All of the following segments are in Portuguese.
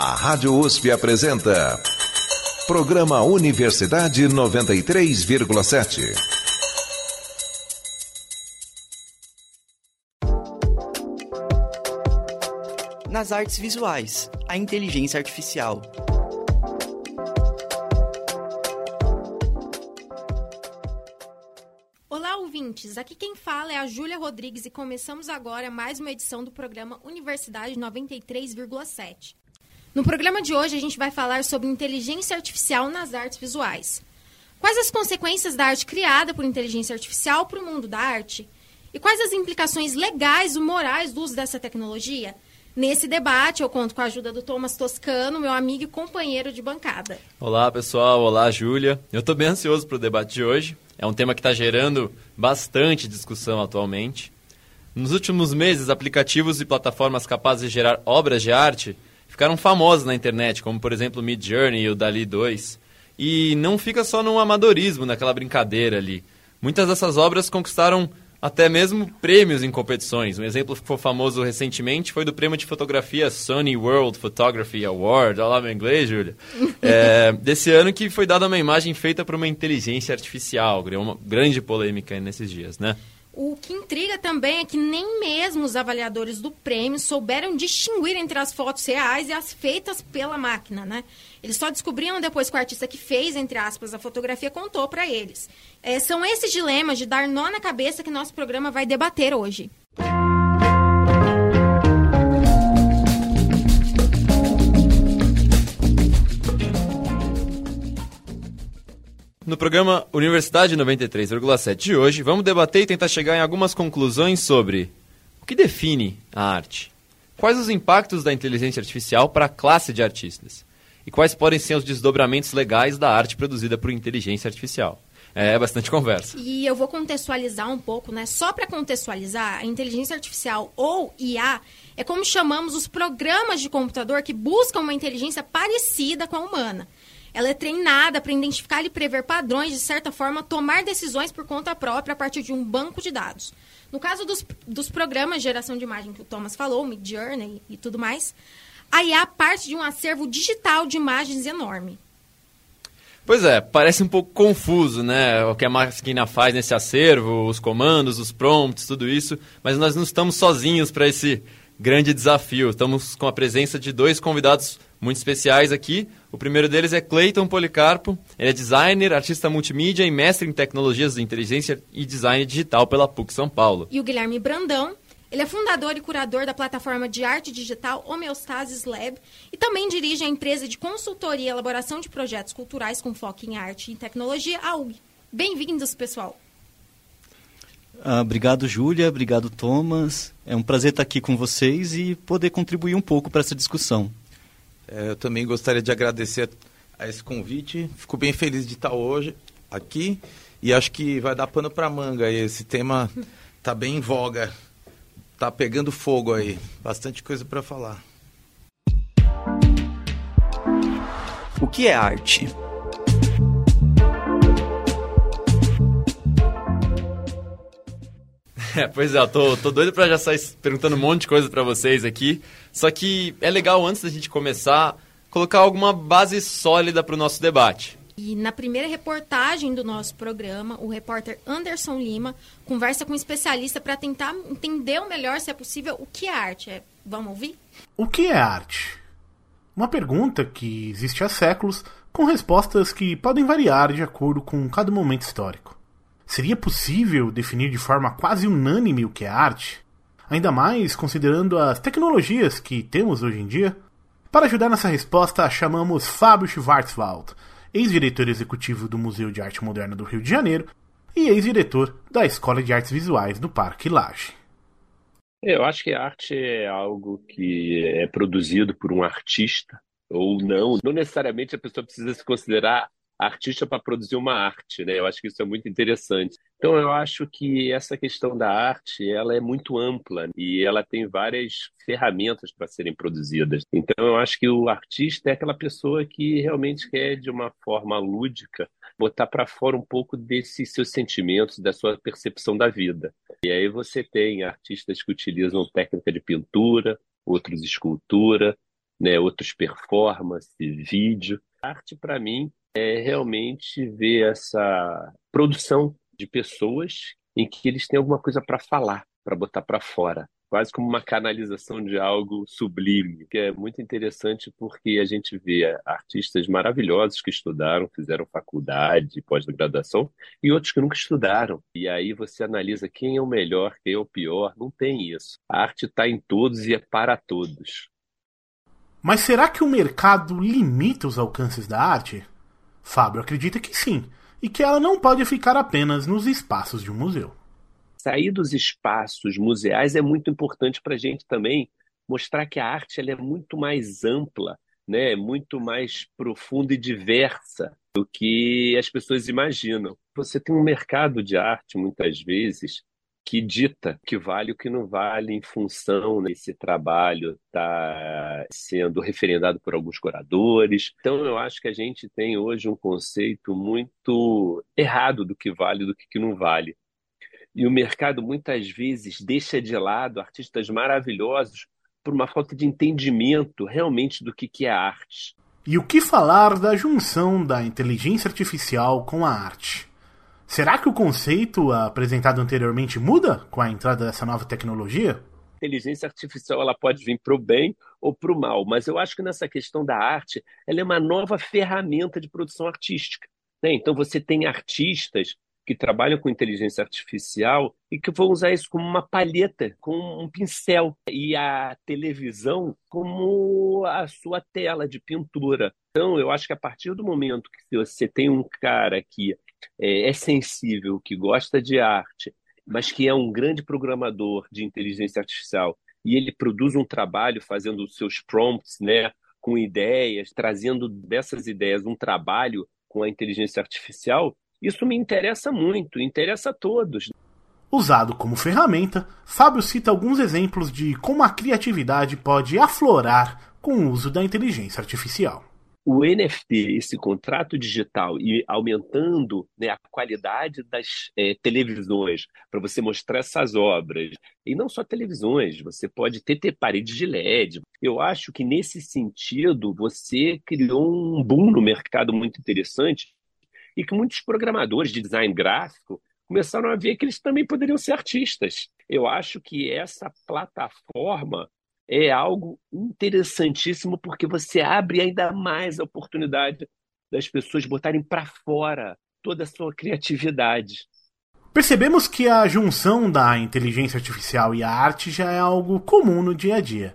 A Rádio USP apresenta. Programa Universidade 93,7. Nas artes visuais, a inteligência artificial. Olá, ouvintes! Aqui quem fala é a Júlia Rodrigues e começamos agora mais uma edição do programa Universidade 93,7. No programa de hoje, a gente vai falar sobre inteligência artificial nas artes visuais. Quais as consequências da arte criada por inteligência artificial para o mundo da arte? E quais as implicações legais ou morais do uso dessa tecnologia? Nesse debate, eu conto com a ajuda do Thomas Toscano, meu amigo e companheiro de bancada. Olá, pessoal. Olá, Júlia. Eu estou bem ansioso para o debate de hoje. É um tema que está gerando bastante discussão atualmente. Nos últimos meses, aplicativos e plataformas capazes de gerar obras de arte ficaram famosos na internet, como por exemplo o Mid Journey e o Dali 2. E não fica só no amadorismo, naquela brincadeira ali. Muitas dessas obras conquistaram até mesmo prêmios em competições. Um exemplo que foi famoso recentemente foi do prêmio de fotografia Sony World Photography Award. Olha lá meu inglês, Júlia. É, desse ano que foi dada uma imagem feita por uma inteligência artificial. Criou uma grande polêmica nesses dias, né? O que intriga também é que nem mesmo os avaliadores do prêmio souberam distinguir entre as fotos reais e as feitas pela máquina, né? Eles só descobriram depois que o artista que fez, entre aspas, a fotografia contou para eles. É, são esses dilemas de dar nó na cabeça que nosso programa vai debater hoje. No programa Universidade 93,7 de hoje, vamos debater e tentar chegar em algumas conclusões sobre o que define a arte, quais os impactos da inteligência artificial para a classe de artistas e quais podem ser os desdobramentos legais da arte produzida por inteligência artificial. É bastante conversa. E eu vou contextualizar um pouco, né? Só para contextualizar, a inteligência artificial ou IA é como chamamos os programas de computador que buscam uma inteligência parecida com a humana. Ela é treinada para identificar e prever padrões, de certa forma, tomar decisões por conta própria a partir de um banco de dados. No caso dos, dos programas de geração de imagem que o Thomas falou, Mid Journey e tudo mais, a IA parte de um acervo digital de imagens enorme. Pois é, parece um pouco confuso, né? O que a máquina faz nesse acervo, os comandos, os prompts, tudo isso, mas nós não estamos sozinhos para esse grande desafio. Estamos com a presença de dois convidados muito especiais aqui. O primeiro deles é Clayton Policarpo. Ele é designer, artista multimídia e mestre em tecnologias de inteligência e design digital pela PUC São Paulo. E o Guilherme Brandão. Ele é fundador e curador da plataforma de arte digital Homeostasis Lab e também dirige a empresa de consultoria e elaboração de projetos culturais com foco em arte e tecnologia, a UG. Bem-vindos, pessoal! Ah, obrigado, Júlia. Obrigado, Thomas. É um prazer estar aqui com vocês e poder contribuir um pouco para essa discussão. É, eu também gostaria de agradecer a esse convite. Fico bem feliz de estar hoje aqui e acho que vai dar pano para manga. Esse tema está bem em voga, está pegando fogo aí, bastante coisa para falar. O que é arte? É, pois é, eu tô, tô doido pra já sair perguntando um monte de coisa para vocês aqui. Só que é legal, antes da gente começar, colocar alguma base sólida para o nosso debate. E na primeira reportagem do nosso programa, o repórter Anderson Lima conversa com um especialista para tentar entender o melhor, se é possível, o que é arte. É, vamos ouvir? O que é arte? Uma pergunta que existe há séculos, com respostas que podem variar de acordo com cada momento histórico. Seria possível definir de forma quase unânime o que é arte? Ainda mais considerando as tecnologias que temos hoje em dia? Para ajudar nessa resposta, chamamos Fábio Schwarzwald, ex-diretor executivo do Museu de Arte Moderna do Rio de Janeiro e ex-diretor da Escola de Artes Visuais do Parque Lage. Eu acho que a arte é algo que é produzido por um artista ou não. Não necessariamente a pessoa precisa se considerar artista para produzir uma arte, né? Eu acho que isso é muito interessante. Então eu acho que essa questão da arte, ela é muito ampla e ela tem várias ferramentas para serem produzidas. Então eu acho que o artista é aquela pessoa que realmente quer de uma forma lúdica botar para fora um pouco desses seus sentimentos, da sua percepção da vida. E aí você tem artistas que utilizam técnica de pintura, outros escultura, né, outros performance, vídeo. arte, para mim, é realmente ver essa produção de pessoas em que eles têm alguma coisa para falar, para botar para fora quase como uma canalização de algo sublime, que é muito interessante porque a gente vê artistas maravilhosos que estudaram, fizeram faculdade, pós-graduação, e outros que nunca estudaram. E aí você analisa quem é o melhor, quem é o pior. Não tem isso. A arte está em todos e é para todos. Mas será que o mercado limita os alcances da arte? Fábio acredita que sim, e que ela não pode ficar apenas nos espaços de um museu sair dos espaços museais é muito importante para a gente também mostrar que a arte ela é muito mais ampla, né? muito mais profunda e diversa do que as pessoas imaginam. Você tem um mercado de arte, muitas vezes, que dita que vale o que não vale em função desse trabalho estar tá sendo referendado por alguns curadores. Então, eu acho que a gente tem hoje um conceito muito errado do que vale e do que não vale. E o mercado muitas vezes deixa de lado artistas maravilhosos por uma falta de entendimento realmente do que, que é arte. E o que falar da junção da inteligência artificial com a arte? Será que o conceito apresentado anteriormente muda com a entrada dessa nova tecnologia? Inteligência artificial ela pode vir para o bem ou para o mal, mas eu acho que nessa questão da arte, ela é uma nova ferramenta de produção artística. Né? Então você tem artistas que trabalham com inteligência artificial e que vão usar isso como uma palheta, como um pincel, e a televisão como a sua tela de pintura. Então, eu acho que a partir do momento que você tem um cara que é, é sensível, que gosta de arte, mas que é um grande programador de inteligência artificial, e ele produz um trabalho fazendo os seus prompts, né, com ideias, trazendo dessas ideias um trabalho com a inteligência artificial, isso me interessa muito, interessa a todos. Usado como ferramenta, Fábio cita alguns exemplos de como a criatividade pode aflorar com o uso da inteligência artificial. O NFT, esse contrato digital, e aumentando né, a qualidade das é, televisões para você mostrar essas obras, e não só televisões, você pode ter, ter paredes de LED. Eu acho que nesse sentido você criou um boom no mercado muito interessante e que muitos programadores de design gráfico começaram a ver que eles também poderiam ser artistas. Eu acho que essa plataforma é algo interessantíssimo porque você abre ainda mais a oportunidade das pessoas botarem para fora toda a sua criatividade. Percebemos que a junção da inteligência artificial e a arte já é algo comum no dia a dia.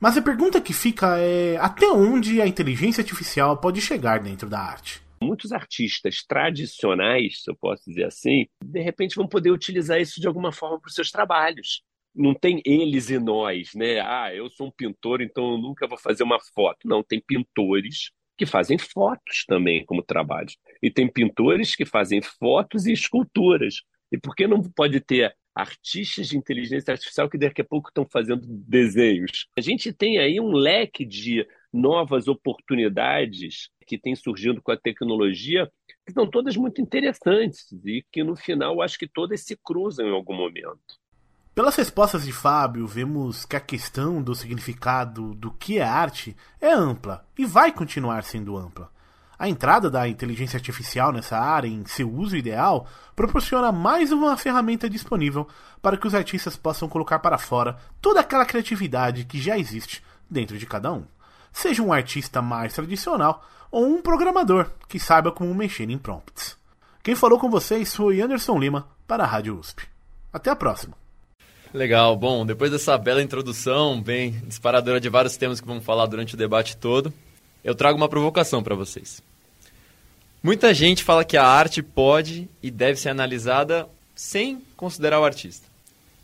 Mas a pergunta que fica é até onde a inteligência artificial pode chegar dentro da arte? muitos artistas tradicionais, se eu posso dizer assim, de repente vão poder utilizar isso de alguma forma para os seus trabalhos. Não tem eles e nós, né? Ah, eu sou um pintor, então eu nunca vou fazer uma foto. Não, tem pintores que fazem fotos também como trabalho. E tem pintores que fazem fotos e esculturas. E por que não pode ter artistas de inteligência artificial que daqui a pouco estão fazendo desenhos? A gente tem aí um leque de novas oportunidades que têm surgindo com a tecnologia, que são todas muito interessantes e que no final acho que todas se cruzam em algum momento. Pelas respostas de Fábio, vemos que a questão do significado do que é arte é ampla e vai continuar sendo ampla. A entrada da inteligência artificial nessa área, em seu uso ideal, proporciona mais uma ferramenta disponível para que os artistas possam colocar para fora toda aquela criatividade que já existe dentro de cada um seja um artista mais tradicional ou um programador que saiba como mexer em prompts. Quem falou com vocês foi Anderson Lima para a Rádio USP. Até a próxima. Legal, bom, depois dessa bela introdução, bem disparadora de vários temas que vamos falar durante o debate todo, eu trago uma provocação para vocês. Muita gente fala que a arte pode e deve ser analisada sem considerar o artista.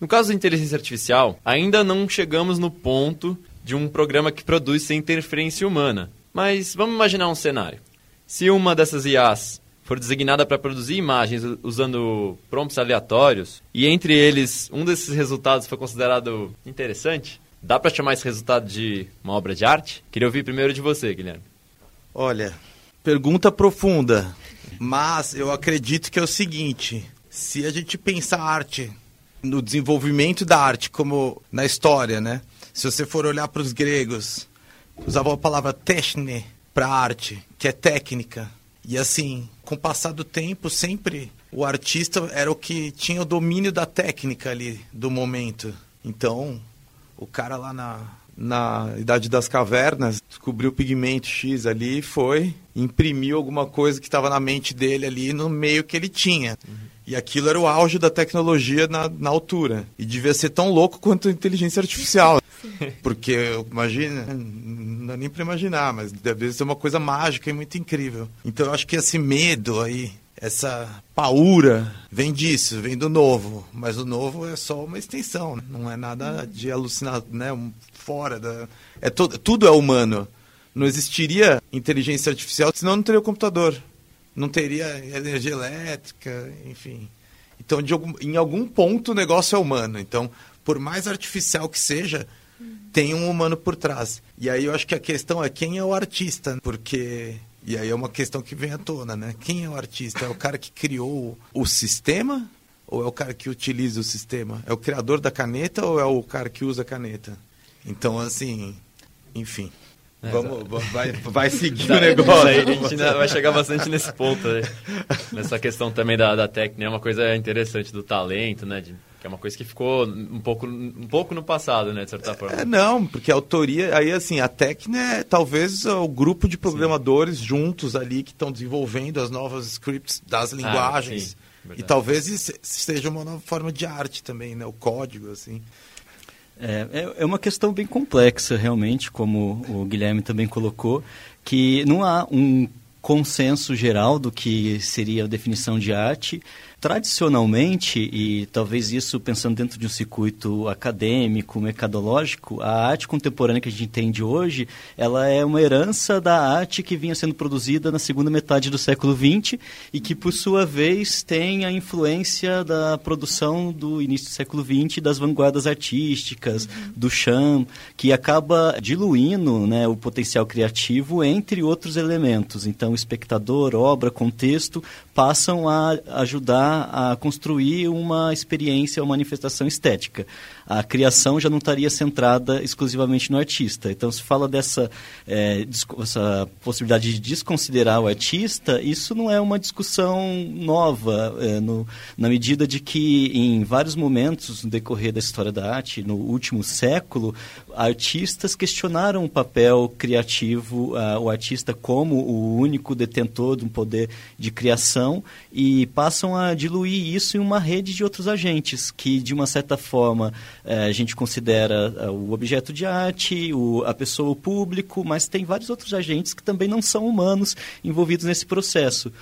No caso da inteligência artificial, ainda não chegamos no ponto de um programa que produz sem interferência humana. Mas vamos imaginar um cenário. Se uma dessas IAs for designada para produzir imagens usando prompts aleatórios e entre eles um desses resultados foi considerado interessante, dá para chamar esse resultado de uma obra de arte? Queria ouvir primeiro de você, Guilherme. Olha, pergunta profunda, mas eu acredito que é o seguinte: se a gente pensar arte no desenvolvimento da arte como na história, né? Se você for olhar para os gregos, usavam a palavra techne para arte, que é técnica. E assim, com o passar do tempo, sempre o artista era o que tinha o domínio da técnica ali do momento. Então, o cara lá na, na Idade das Cavernas descobriu o pigmento X ali e foi, imprimiu alguma coisa que estava na mente dele ali no meio que ele tinha. Uhum. E aquilo era o auge da tecnologia na, na altura. E devia ser tão louco quanto a inteligência artificial. Porque, imagina, dá nem para imaginar, mas deve ser uma coisa mágica e muito incrível. Então eu acho que esse medo aí, essa paura, vem disso, vem do novo. Mas o novo é só uma extensão, né? não é nada de alucinado, né? Fora da. É to... Tudo é humano. Não existiria inteligência artificial, senão não teria o computador não teria energia elétrica, enfim. Então, algum, em algum ponto, o negócio é humano. Então, por mais artificial que seja, tem um humano por trás. E aí eu acho que a questão é quem é o artista, porque e aí é uma questão que vem à tona, né? Quem é o artista? É o cara que criou o sistema ou é o cara que utiliza o sistema? É o criador da caneta ou é o cara que usa a caneta? Então, assim, enfim. É, Vamos, vai, vai seguir o negócio. Aí, a gente vai chegar bastante nesse ponto. Né? Nessa questão também da, da técnica, é uma coisa interessante do talento, né? De, que é uma coisa que ficou um pouco, um pouco no passado, né? De certa forma. É, não, porque a autoria... Aí, assim, a técnica é talvez o grupo de programadores sim. juntos ali que estão desenvolvendo as novas scripts das ah, linguagens. Ah, e talvez seja uma nova forma de arte também, né? O código, assim. É, é, é uma questão bem complexa, realmente, como o Guilherme também colocou, que não há um consenso geral do que seria a definição de arte Tradicionalmente, e talvez isso pensando dentro de um circuito acadêmico, mercadológico, a arte contemporânea que a gente entende hoje, ela é uma herança da arte que vinha sendo produzida na segunda metade do século XX e que, por sua vez, tem a influência da produção do início do século XX, das vanguardas artísticas, uhum. do chão, que acaba diluindo né, o potencial criativo entre outros elementos. Então, espectador, obra, contexto passam a ajudar a construir uma experiência, uma manifestação estética a criação já não estaria centrada exclusivamente no artista. Então, se fala dessa é, essa possibilidade de desconsiderar o artista, isso não é uma discussão nova, é, no, na medida de que em vários momentos no decorrer da história da arte, no último século, artistas questionaram o papel criativo, uh, o artista como o único detentor de um poder de criação e passam a diluir isso em uma rede de outros agentes que, de uma certa forma, a gente considera é, o objeto de arte, o, a pessoa, o público, mas tem vários outros agentes que também não são humanos envolvidos nesse processo.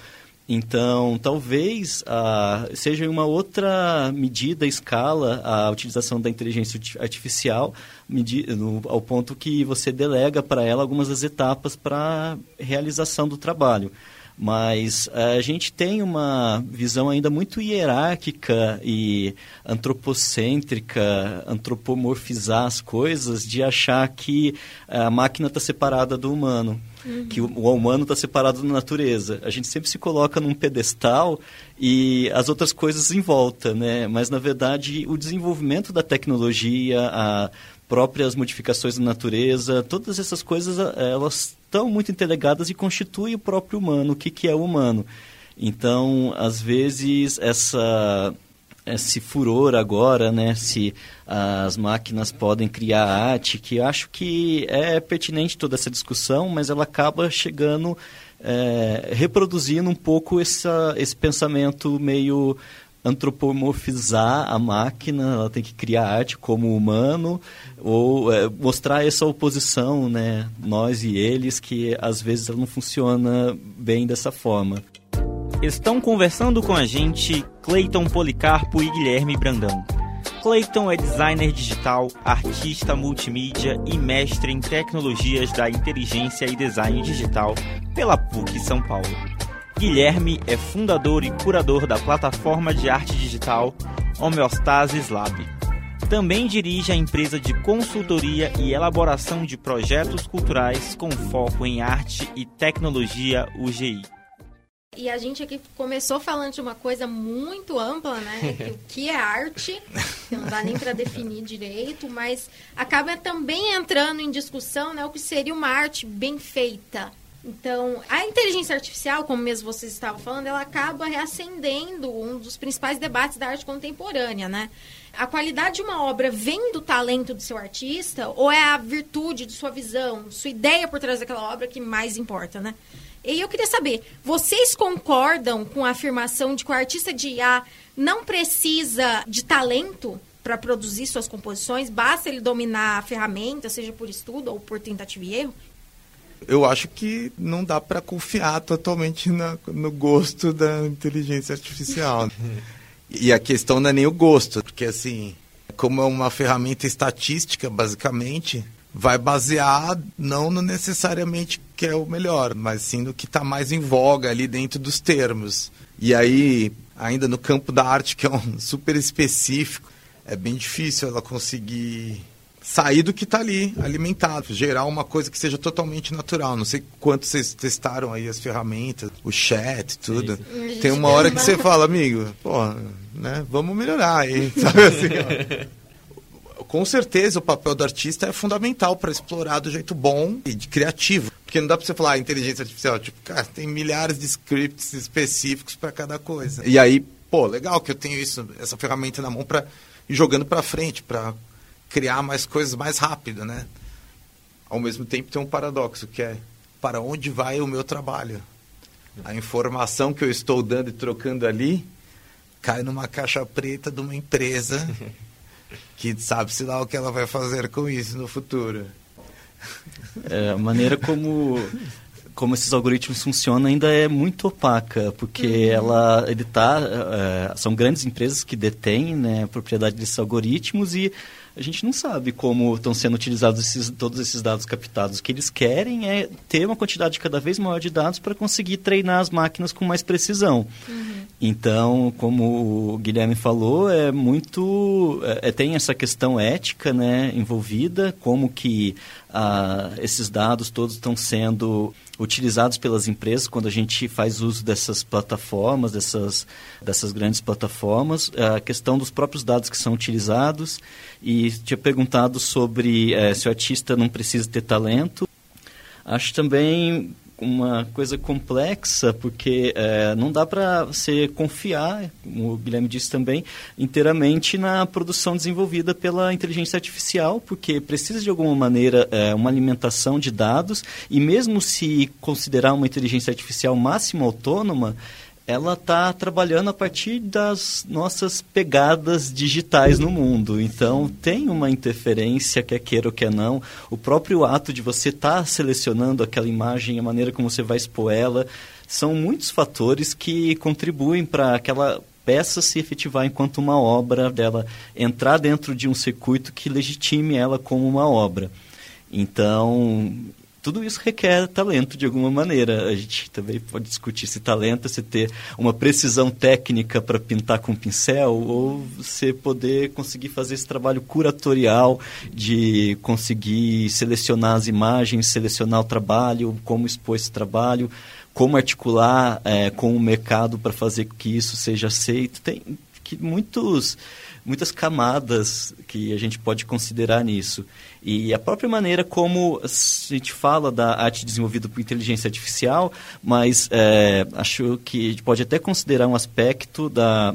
Então, talvez ah, seja uma outra medida, escala, a utilização da inteligência artificial, no, ao ponto que você delega para ela algumas das etapas para realização do trabalho mas eh, a gente tem uma visão ainda muito hierárquica e antropocêntrica, antropomorfizar as coisas, de achar que a máquina está separada do humano, uhum. que o, o humano está separado da natureza. A gente sempre se coloca num pedestal e as outras coisas em volta, né? Mas na verdade o desenvolvimento da tecnologia, a próprias modificações da natureza, todas essas coisas eh, elas estão muito interligadas e constituem o próprio humano, o que, que é o humano. Então, às vezes, essa, esse furor agora, né, se as máquinas podem criar arte, que acho que é pertinente toda essa discussão, mas ela acaba chegando, é, reproduzindo um pouco essa, esse pensamento meio antropomorfizar a máquina, ela tem que criar arte como humano, ou é, mostrar essa oposição, né, nós e eles, que às vezes ela não funciona bem dessa forma. Estão conversando com a gente Cleiton Policarpo e Guilherme Brandão. Clayton é designer digital, artista multimídia e mestre em tecnologias da inteligência e design digital pela PUC São Paulo. Guilherme é fundador e curador da plataforma de arte digital Homeostasis Lab. Também dirige a empresa de consultoria e elaboração de projetos culturais com foco em arte e tecnologia UGI. E a gente aqui começou falando de uma coisa muito ampla, né? Que o que é arte, que não dá nem para definir direito, mas acaba também entrando em discussão, né? O que seria uma arte bem feita. Então, a inteligência artificial, como mesmo vocês estavam falando, ela acaba reacendendo um dos principais debates da arte contemporânea, né? A qualidade de uma obra vem do talento do seu artista ou é a virtude de sua visão, sua ideia por trás daquela obra que mais importa, né? E eu queria saber, vocês concordam com a afirmação de que o artista de IA não precisa de talento para produzir suas composições, basta ele dominar a ferramenta, seja por estudo ou por tentativa e erro? Eu acho que não dá para confiar totalmente na, no gosto da inteligência artificial. e a questão não é nem o gosto, porque assim, como é uma ferramenta estatística, basicamente, vai basear não no necessariamente que é o melhor, mas sim no que está mais em voga ali dentro dos termos. E aí, ainda no campo da arte, que é um super específico, é bem difícil ela conseguir sair do que está ali, alimentado, gerar uma coisa que seja totalmente natural. Não sei quanto vocês testaram aí as ferramentas, o chat, tudo. Tem uma hora que você fala, amigo, pô, né, vamos melhorar aí, sabe assim, com certeza o papel do artista é fundamental para explorar do jeito bom e de criativo. Porque não dá para você falar ah, inteligência artificial, tipo, cara, tem milhares de scripts específicos para cada coisa. E aí, pô, legal que eu tenho isso, essa ferramenta na mão para ir jogando para frente, para criar mais coisas mais rápido, né? Ao mesmo tempo tem um paradoxo que é para onde vai o meu trabalho? A informação que eu estou dando e trocando ali cai numa caixa preta de uma empresa que sabe-se lá o que ela vai fazer com isso no futuro. É, a maneira como como esses algoritmos funcionam ainda é muito opaca, porque uhum. ela, ele tá, é, são grandes empresas que detêm né, a propriedade desses algoritmos e a gente não sabe como estão sendo utilizados esses, todos esses dados captados. O que eles querem é ter uma quantidade cada vez maior de dados para conseguir treinar as máquinas com mais precisão. Uhum. Então, como o Guilherme falou, é muito é, é tem essa questão ética, né, envolvida, como que ah, esses dados todos estão sendo utilizados pelas empresas quando a gente faz uso dessas plataformas, dessas, dessas grandes plataformas, a questão dos próprios dados que são utilizados e tinha perguntado sobre é, se o artista não precisa ter talento. Acho também uma coisa complexa, porque é, não dá para você confiar, como o Guilherme disse também, inteiramente na produção desenvolvida pela inteligência artificial, porque precisa de alguma maneira é, uma alimentação de dados, e mesmo se considerar uma inteligência artificial máxima autônoma, ela está trabalhando a partir das nossas pegadas digitais no mundo. Então, tem uma interferência, quer queira ou quer não. O próprio ato de você estar tá selecionando aquela imagem, a maneira como você vai expor ela, são muitos fatores que contribuem para aquela peça se efetivar enquanto uma obra dela entrar dentro de um circuito que legitime ela como uma obra. Então, tudo isso requer talento de alguma maneira. A gente também pode discutir se talento é ter uma precisão técnica para pintar com pincel ou você poder conseguir fazer esse trabalho curatorial de conseguir selecionar as imagens, selecionar o trabalho, como expor esse trabalho, como articular é, com o mercado para fazer que isso seja aceito. Tem que muitos muitas camadas que a gente pode considerar nisso. E a própria maneira como a gente fala da arte desenvolvida por inteligência artificial, mas é, acho que a gente pode até considerar um aspecto da,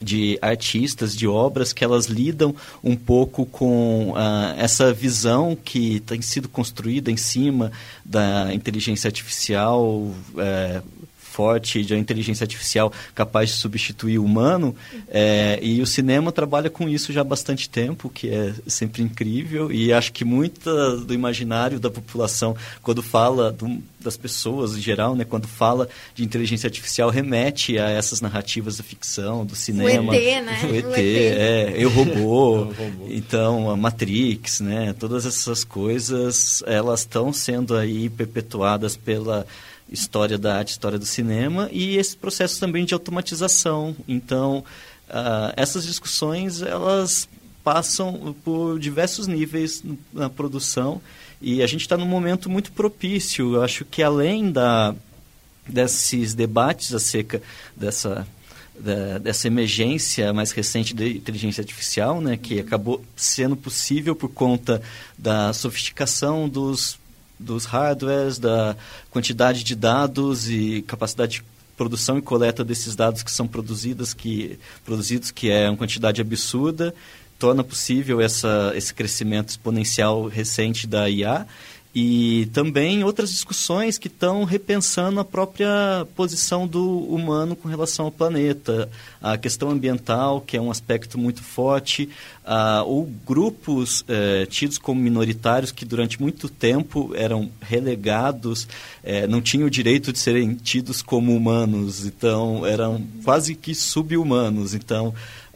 de artistas, de obras que elas lidam um pouco com uh, essa visão que tem sido construída em cima da inteligência artificial, uh, forte de inteligência artificial capaz de substituir o humano. É, e o cinema trabalha com isso já há bastante tempo, que é sempre incrível. E acho que muita do imaginário da população, quando fala do, das pessoas em geral, né, quando fala de inteligência artificial, remete a essas narrativas da ficção, do cinema. O ET, né? O ET, o ET. é, Eu Robô, então a Matrix, né? Todas essas coisas, elas estão sendo aí perpetuadas pela história da arte, história do cinema e esse processo também de automatização. Então, uh, essas discussões elas passam por diversos níveis na produção e a gente está num momento muito propício. Eu acho que além da desses debates acerca dessa da, dessa emergência mais recente da inteligência artificial, né, que acabou sendo possível por conta da sofisticação dos, dos hardwares, da quantidade de dados e capacidade de produção e coleta desses dados que são produzidos, que, produzidos, que é uma quantidade absurda, torna possível essa, esse crescimento exponencial recente da IA e também outras discussões que estão repensando a própria posição do humano com relação ao planeta, a questão ambiental, que é um aspecto muito forte, uh, ou grupos uh, tidos como minoritários que durante muito tempo eram relegados, uh, não tinham o direito de serem tidos como humanos, então eram quase que subhumanos. Então,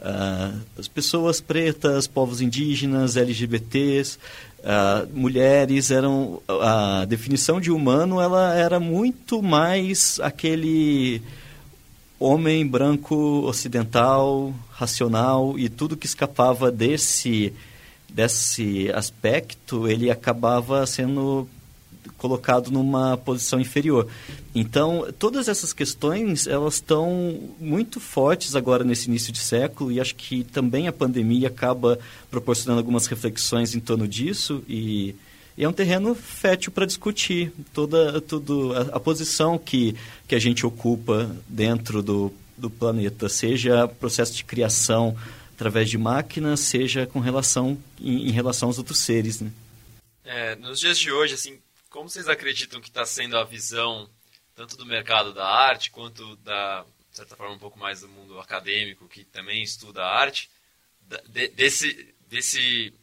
ah, as pessoas pretas, povos indígenas, LGBTs, Uh, mulheres eram a definição de humano ela era muito mais aquele homem branco ocidental racional e tudo que escapava desse desse aspecto ele acabava sendo colocado numa posição inferior. Então, todas essas questões, elas estão muito fortes agora nesse início de século e acho que também a pandemia acaba proporcionando algumas reflexões em torno disso e, e é um terreno fértil para discutir toda tudo, a, a, posição que, que a gente ocupa dentro do, do planeta, seja processo de criação através de máquinas, seja com relação em, em relação aos outros seres, né? É, nos dias de hoje, assim, como vocês acreditam que está sendo a visão tanto do mercado da arte quanto da, de certa forma, um pouco mais do mundo acadêmico que também estuda arte, desse, desse,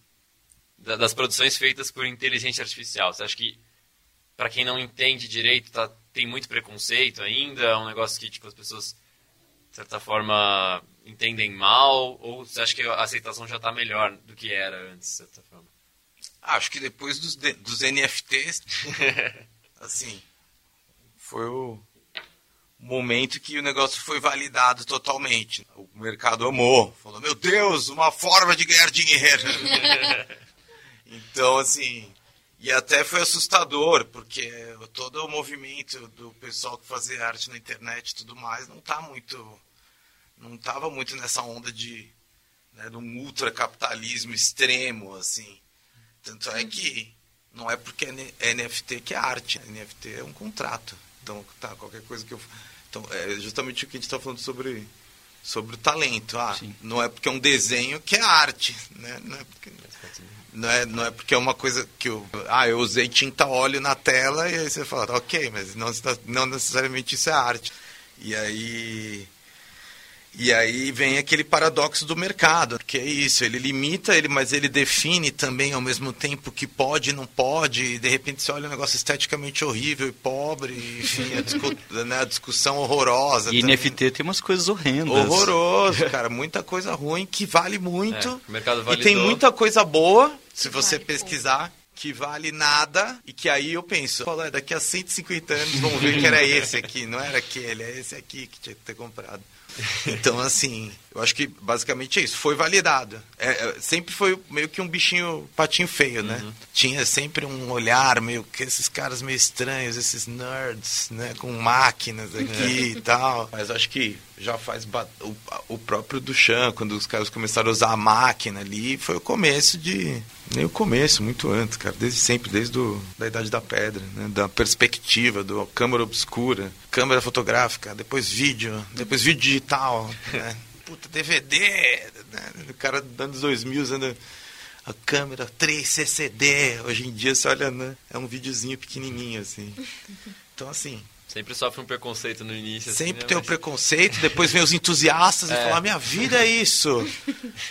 das produções feitas por inteligência artificial? Você acha que, para quem não entende direito, tá, tem muito preconceito ainda? É um negócio que tipo, as pessoas, de certa forma, entendem mal? Ou você acha que a aceitação já está melhor do que era antes, de certa forma? Acho que depois dos, dos NFTs, assim, foi o momento que o negócio foi validado totalmente. O mercado amou, falou: Meu Deus, uma forma de ganhar dinheiro. então, assim, e até foi assustador, porque todo o movimento do pessoal que fazia arte na internet e tudo mais não tá muito. Não estava muito nessa onda de. Né, de um ultracapitalismo extremo, assim. Tanto é que não é porque é NFT que é arte. NFT é um contrato. Então, tá, qualquer coisa que eu. Então, é justamente o que a gente está falando sobre, sobre o talento. Ah, não é porque é um desenho que é arte. Né? Não, é porque, não, é, não é porque é uma coisa que eu. Ah, eu usei tinta óleo na tela e aí você fala, ok, mas não, não necessariamente isso é arte. E aí e aí vem aquele paradoxo do mercado, que é isso, ele limita, ele, mas ele define também ao mesmo tempo que pode e não pode, e de repente você olha um negócio esteticamente horrível e pobre, enfim, a, discu né, a discussão horrorosa. E também. NFT tem umas coisas horrendas. Horroroso, cara, muita coisa ruim que vale muito. É, o mercado validou. E tem muita coisa boa, se você vale pesquisar. Que vale nada, e que aí eu penso, é, daqui a 150 anos vão ver que era esse aqui, não era aquele, é esse aqui que tinha que ter comprado. Então, assim, eu acho que basicamente é isso. Foi validado. É, é, sempre foi meio que um bichinho patinho feio, né? Uhum. Tinha sempre um olhar meio que esses caras meio estranhos, esses nerds, né? Com máquinas aqui e tal. Mas acho que já faz o, o próprio Duchamp, quando os caras começaram a usar a máquina ali, foi o começo de nem o começo, muito antes, cara, desde sempre, desde do, da idade da pedra, né? da perspectiva, do câmera obscura, câmera fotográfica, depois vídeo, depois vídeo digital, né? puta DVD, né? o cara dos anos 2000 usando a câmera 3 CCD, hoje em dia você olha, né? é um videozinho pequenininho assim. Então assim, Sempre sofre um preconceito no início. Assim, Sempre assim, né? tem o um preconceito, depois vem os entusiastas é. e falam, minha vida é isso.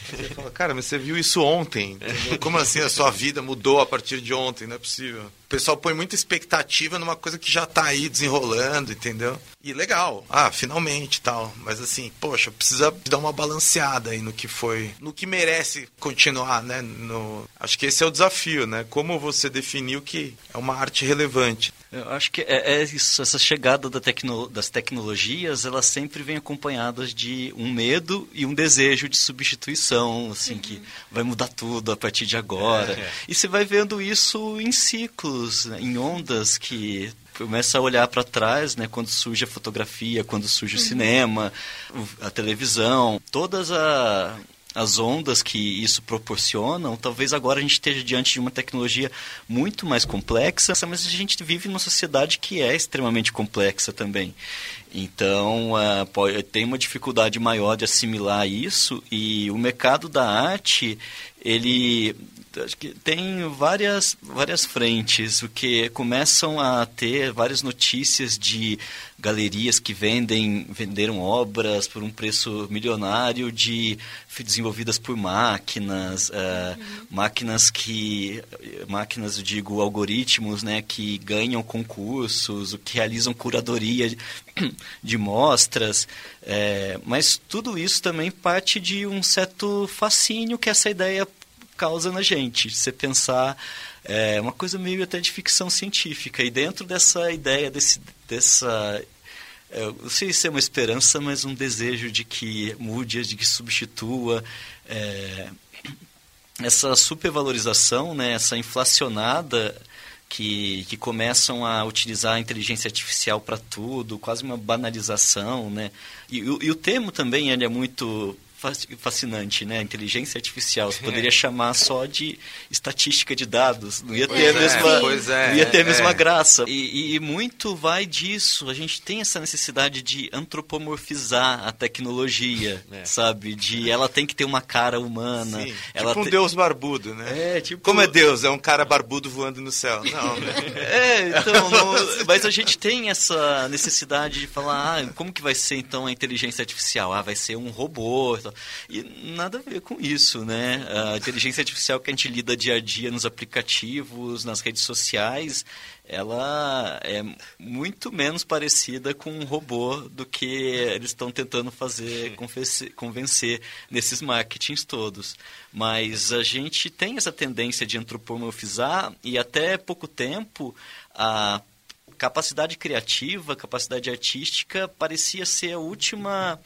você fala, cara, mas você viu isso ontem. Entendeu? Como assim a sua vida mudou a partir de ontem? Não é possível. O pessoal põe muita expectativa numa coisa que já está aí desenrolando, entendeu? E legal, ah, finalmente tal. Mas assim, poxa, precisa dar uma balanceada aí no que foi, no que merece continuar, né? No... Acho que esse é o desafio, né? Como você definiu que é uma arte relevante. Eu acho que é, é isso, essa chegada da tecno, das tecnologias, elas sempre vem acompanhadas de um medo e um desejo de substituição, assim, uhum. que vai mudar tudo a partir de agora. É. E você vai vendo isso em ciclos, em ondas que começa a olhar para trás, né, quando surge a fotografia, quando surge uhum. o cinema, a televisão, todas a, as ondas que isso proporcionam, talvez agora a gente esteja diante de uma tecnologia muito mais complexa, mas a gente vive numa sociedade que é extremamente complexa também. Então, uh, pode, tem uma dificuldade maior de assimilar isso e o mercado da arte, ele acho que tem várias, várias frentes, o que começam a ter várias notícias de galerias que vendem venderam obras por um preço milionário de desenvolvidas por máquinas uh, uhum. máquinas que máquinas eu digo algoritmos né que ganham concursos que realizam curadoria de, de mostras é, mas tudo isso também parte de um certo fascínio que essa ideia causa na gente. Você pensar é uma coisa meio até de ficção científica. E dentro dessa ideia, desse, dessa. É, não sei se é uma esperança, mas um desejo de que mude, de que substitua. É, essa supervalorização, né, essa inflacionada que, que começam a utilizar a inteligência artificial para tudo, quase uma banalização, né? E, e, o termo também ele é muito fascinante, né? Inteligência artificial. Você poderia chamar só de estatística de dados. Não ia ter, a, mesma, é, não ia ter a mesma é. graça. E, e, muito vai disso. A gente tem essa necessidade de antropomorfizar a tecnologia, é. sabe? De ela tem que ter uma cara humana. Sim. Ela tipo um te... deus barbudo, né? É, tipo... Como é Deus? É um cara barbudo voando no céu. Não, né? é, então... Não... Mas a gente tem essa necessidade de falar, ah, como que vai ser então a inteligência artificial? Ah, vai ser um robô... E nada a ver com isso, né? A inteligência artificial que a gente lida dia a dia nos aplicativos, nas redes sociais, ela é muito menos parecida com um robô do que eles estão tentando fazer convencer nesses marketings todos. Mas a gente tem essa tendência de antropomorfizar e até pouco tempo a capacidade criativa, capacidade artística parecia ser a última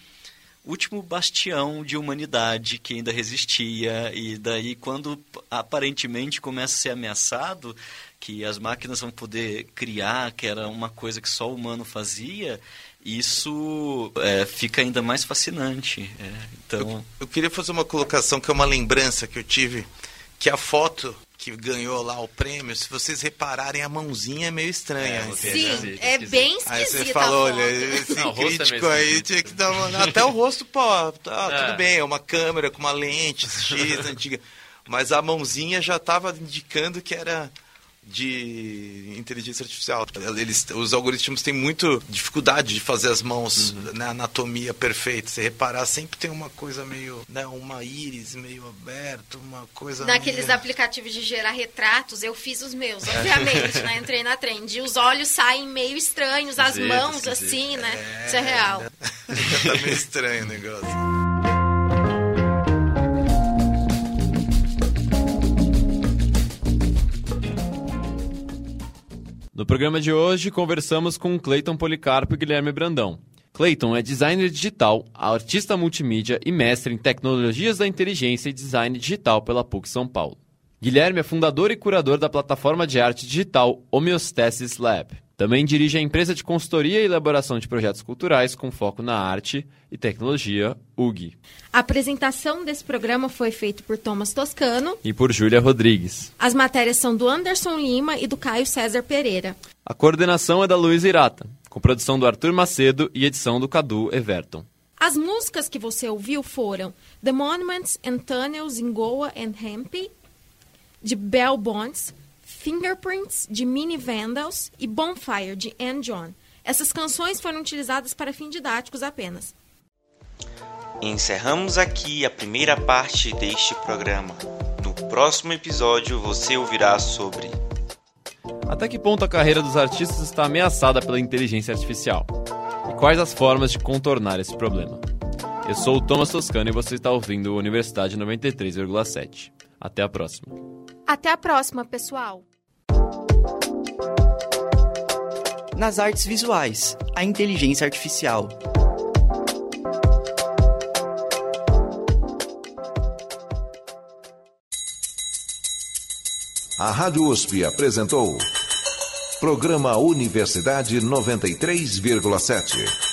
último bastião de humanidade que ainda resistia. E daí quando aparentemente começa a ser ameaçado que as máquinas vão poder criar que era uma coisa que só o humano fazia isso é, fica ainda mais fascinante. É, então eu, eu queria fazer uma colocação que é uma lembrança que eu tive que a foto que ganhou lá o prêmio, se vocês repararem, a mãozinha é meio estranha. É, sim, é bem esquisita. Aí você falou, olha, esse Não, é crítico é aí tinha que dar uma... Até o rosto, pô, tá, é. tudo bem, é uma câmera com uma lente X antiga. Mas a mãozinha já estava indicando que era de inteligência artificial. Eles, os algoritmos têm muito dificuldade de fazer as mãos uhum. na anatomia perfeita. Se reparar, sempre tem uma coisa meio, né, uma íris meio aberta, uma coisa Naqueles meio... aplicativos de gerar retratos, eu fiz os meus, obviamente, né? Entrei na trend. E os olhos saem meio estranhos, as mãos assim, né? É... Isso é real. tá meio estranho o negócio. No programa de hoje, conversamos com Cleiton Policarpo e Guilherme Brandão. Cleiton é designer digital, artista multimídia e mestre em tecnologias da inteligência e design digital pela PUC São Paulo. Guilherme é fundador e curador da plataforma de arte digital Homeostasis Lab. Também dirige a empresa de consultoria e elaboração de projetos culturais com foco na arte e tecnologia, UG. A apresentação desse programa foi feita por Thomas Toscano e por Júlia Rodrigues. As matérias são do Anderson Lima e do Caio César Pereira. A coordenação é da Luiz Irata, com produção do Arthur Macedo e edição do Cadu Everton. As músicas que você ouviu foram The Monuments and Tunnels in Goa and Hempe, de Bell Bonds, Fingerprints, de Mini Vandals e Bonfire, de Anne John. Essas canções foram utilizadas para fins didáticos apenas. Encerramos aqui a primeira parte deste programa. No próximo episódio você ouvirá sobre Até que ponto a carreira dos artistas está ameaçada pela inteligência artificial? E quais as formas de contornar esse problema? Eu sou o Thomas Toscano e você está ouvindo Universidade 93,7. Até a próxima. Até a próxima, pessoal. Nas artes visuais, a inteligência artificial. A Rádio USP apresentou Programa Universidade 93,7.